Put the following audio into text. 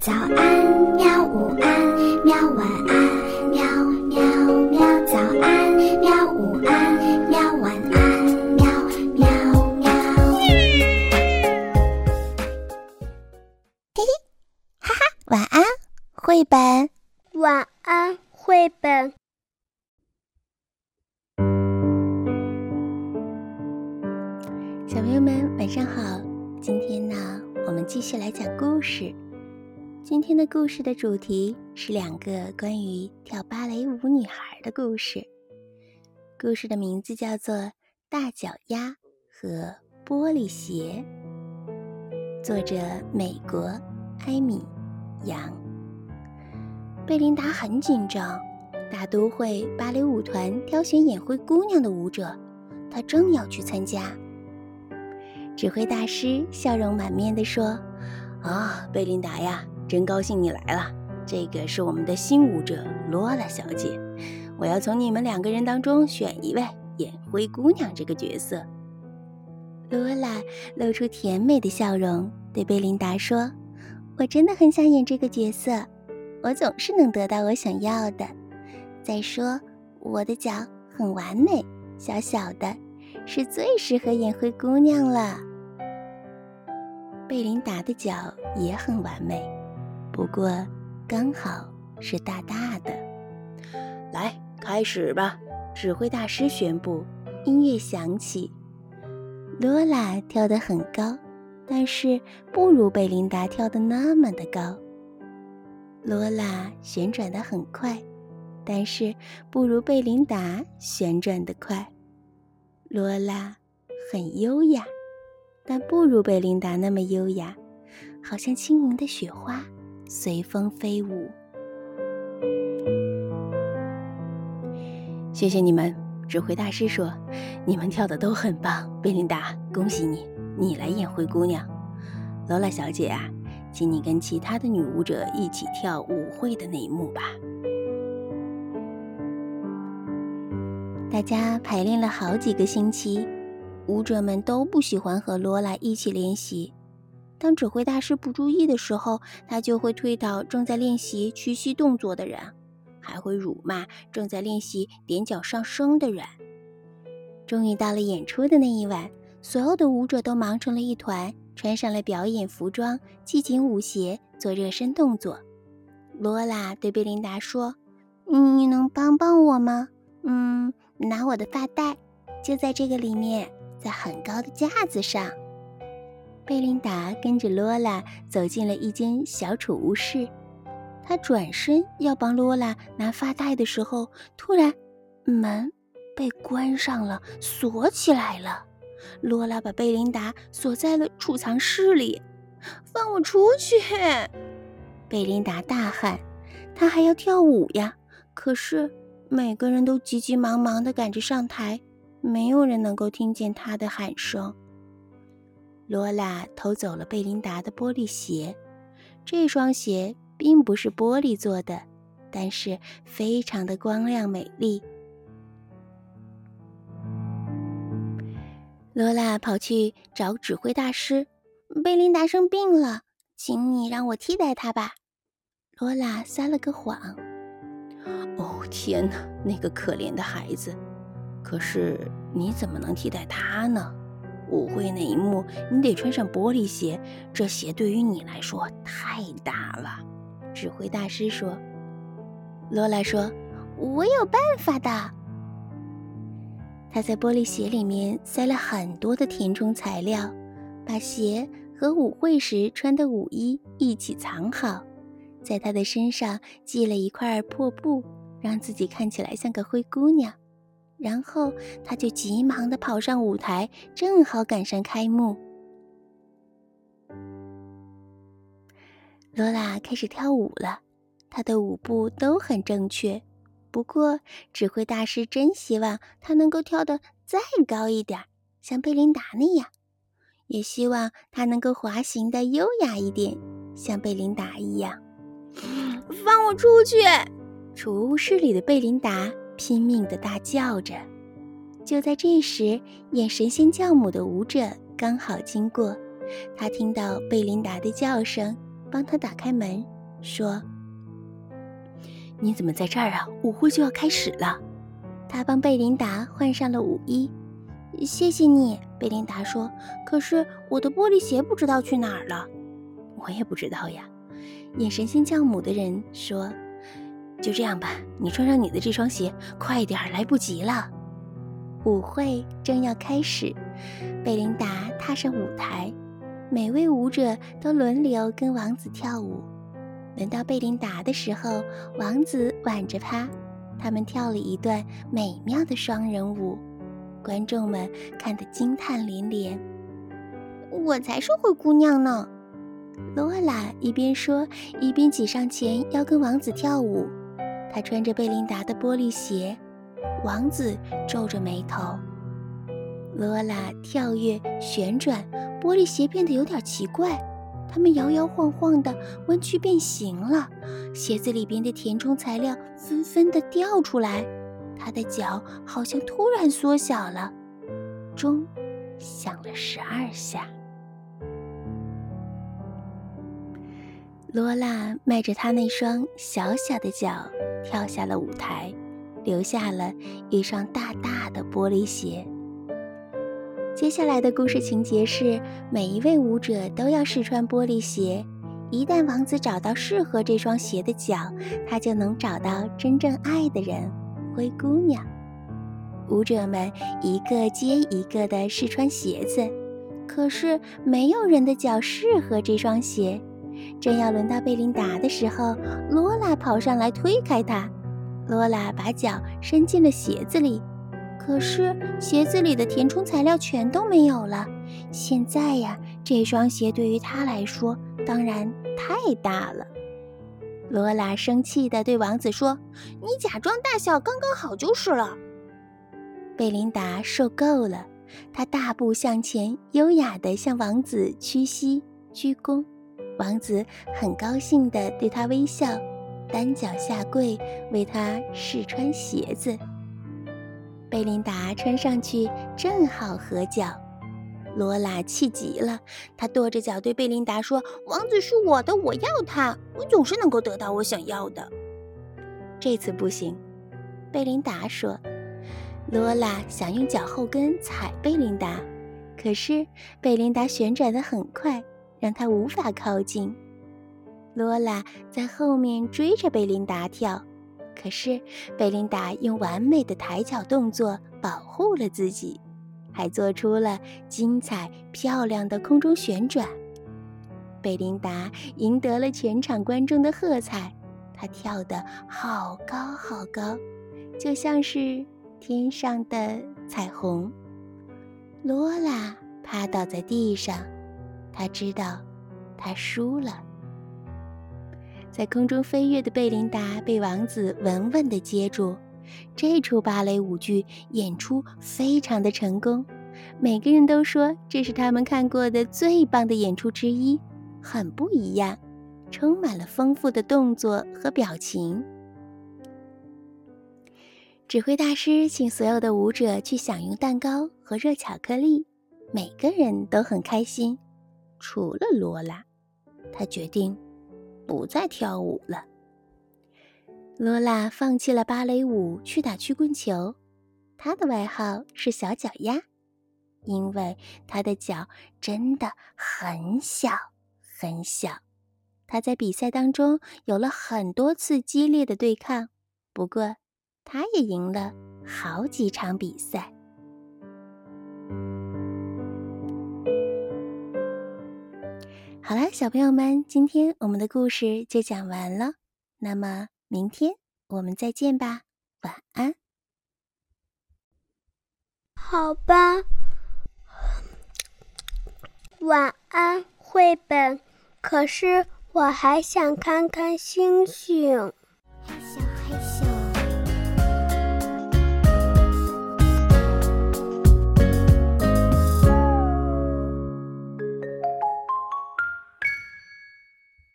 早安，喵！午安，喵！晚安，喵喵喵！早安，喵！午安，喵！晚安，喵喵喵！嘿嘿，哈哈，晚安，绘本。晚安，绘本。小朋友们，晚上好！今天呢，我们继续来讲故事。今天的故事的主题是两个关于跳芭蕾舞女孩的故事。故事的名字叫做《大脚丫和玻璃鞋》，作者美国艾米杨。贝琳达很紧张，大都会芭蕾舞团挑选演灰姑娘的舞者，她正要去参加。指挥大师笑容满面地说：“啊，贝琳达呀！”真高兴你来了，这个是我们的新舞者罗拉小姐。我要从你们两个人当中选一位演灰姑娘这个角色。罗拉露出甜美的笑容，对贝琳达说：“我真的很想演这个角色，我总是能得到我想要的。再说，我的脚很完美，小小的，是最适合演灰姑娘了。”贝琳达的脚也很完美。不过，刚好是大大的。来，开始吧！指挥大师宣布。音乐响起。罗拉跳得很高，但是不如贝琳达跳得那么的高。罗拉旋转得很快，但是不如贝琳达旋转得快。罗拉很优雅，但不如贝琳达那么优雅，好像轻盈的雪花。随风飞舞。谢谢你们，指挥大师说：“你们跳的都很棒。”贝琳达，恭喜你，你来演灰姑娘。罗拉小姐啊，请你跟其他的女舞者一起跳舞会的那一幕吧。大家排练了好几个星期，舞者们都不喜欢和罗拉一起练习。当指挥大师不注意的时候，他就会推倒正在练习屈膝动作的人，还会辱骂正在练习踮脚上升的人。终于到了演出的那一晚，所有的舞者都忙成了一团，穿上了表演服装，系紧舞鞋，做热身动作。罗拉对贝琳达说：“你能帮帮我吗？嗯，拿我的发带，就在这个里面，在很高的架子上。”贝琳达跟着罗拉走进了一间小储物室，她转身要帮罗拉拿发带的时候，突然门被关上了，锁起来了。罗拉把贝琳达锁在了储藏室里，“放我出去！”贝琳达大喊，“她还要跳舞呀！”可是每个人都急急忙忙地赶着上台，没有人能够听见她的喊声。罗拉偷走了贝琳达的玻璃鞋，这双鞋并不是玻璃做的，但是非常的光亮美丽。罗拉跑去找指挥大师，贝琳达生病了，请你让我替代她吧。罗拉撒了个谎。哦天哪，那个可怜的孩子！可是你怎么能替代他呢？舞会那一幕，你得穿上玻璃鞋，这鞋对于你来说太大了。”指挥大师说。罗拉说：“我有办法的。”他在玻璃鞋里面塞了很多的填充材料，把鞋和舞会时穿的舞衣一起藏好，在他的身上系了一块破布，让自己看起来像个灰姑娘。然后他就急忙地跑上舞台，正好赶上开幕。罗拉开始跳舞了，她的舞步都很正确。不过，指挥大师真希望她能够跳得再高一点，像贝琳达那样；也希望她能够滑行的优雅一点，像贝琳达一样。放我出去！储物室里的贝琳达。拼命地大叫着。就在这时，演神仙教母的舞者刚好经过，他听到贝琳达的叫声，帮他打开门，说：“你怎么在这儿啊？舞会就要开始了。”他帮贝琳达换上了舞衣。谢谢你，贝琳达说。可是我的玻璃鞋不知道去哪儿了。我也不知道呀。眼神仙教母的人说：“就这样吧，你穿上你的这双鞋，快点，来不及了。”舞会正要开始，贝琳达踏上舞台，每位舞者都轮流跟王子跳舞。轮到贝琳达的时候，王子挽着她，他们跳了一段美妙的双人舞，观众们看得惊叹连连。我才是灰姑娘呢！罗拉一边说，一边挤上前要跟王子跳舞。她穿着贝琳达的玻璃鞋，王子皱着眉头。罗拉跳跃旋转，玻璃鞋变得有点奇怪，它们摇摇晃晃的弯曲变形了，鞋子里边的填充材料纷纷的掉出来，她的脚好像突然缩小了。钟响了十二下。罗拉迈着她那双小小的脚跳下了舞台，留下了一双大大的玻璃鞋。接下来的故事情节是，每一位舞者都要试穿玻璃鞋。一旦王子找到适合这双鞋的脚，他就能找到真正爱的人——灰姑娘。舞者们一个接一个地试穿鞋子，可是没有人的脚适合这双鞋。正要轮到贝琳达的时候，罗拉跑上来推开她。罗拉把脚伸进了鞋子里，可是鞋子里的填充材料全都没有了。现在呀，这双鞋对于她来说当然太大了。罗拉生气地对王子说：“你假装大小刚刚好就是了。”贝琳达受够了，她大步向前，优雅地向王子屈膝鞠躬。王子很高兴地对她微笑，单脚下跪为她试穿鞋子。贝琳达穿上去正好合脚。罗拉气极了，她跺着脚对贝琳达说：“王子是我的，我要他。我总是能够得到我想要的。”这次不行，贝琳达说。罗拉想用脚后跟踩贝琳达，可是贝琳达旋转得很快。让他无法靠近。罗拉在后面追着贝琳达跳，可是贝琳达用完美的抬脚动作保护了自己，还做出了精彩漂亮的空中旋转。贝琳达赢得了全场观众的喝彩，她跳得好高好高，就像是天上的彩虹。罗拉趴倒在地上。他知道，他输了。在空中飞跃的贝琳达被王子稳稳地接住。这出芭蕾舞剧演出非常的成功，每个人都说这是他们看过的最棒的演出之一，很不一样，充满了丰富的动作和表情。指挥大师请所有的舞者去享用蛋糕和热巧克力，每个人都很开心。除了罗拉，他决定不再跳舞了。罗拉放弃了芭蕾舞，去打曲棍球。她的外号是“小脚丫”，因为他的脚真的很小很小。他在比赛当中有了很多次激烈的对抗，不过他也赢了好几场比赛。好了，小朋友们，今天我们的故事就讲完了。那么明天我们再见吧，晚安。好吧，晚安，绘本。可是我还想看看星星。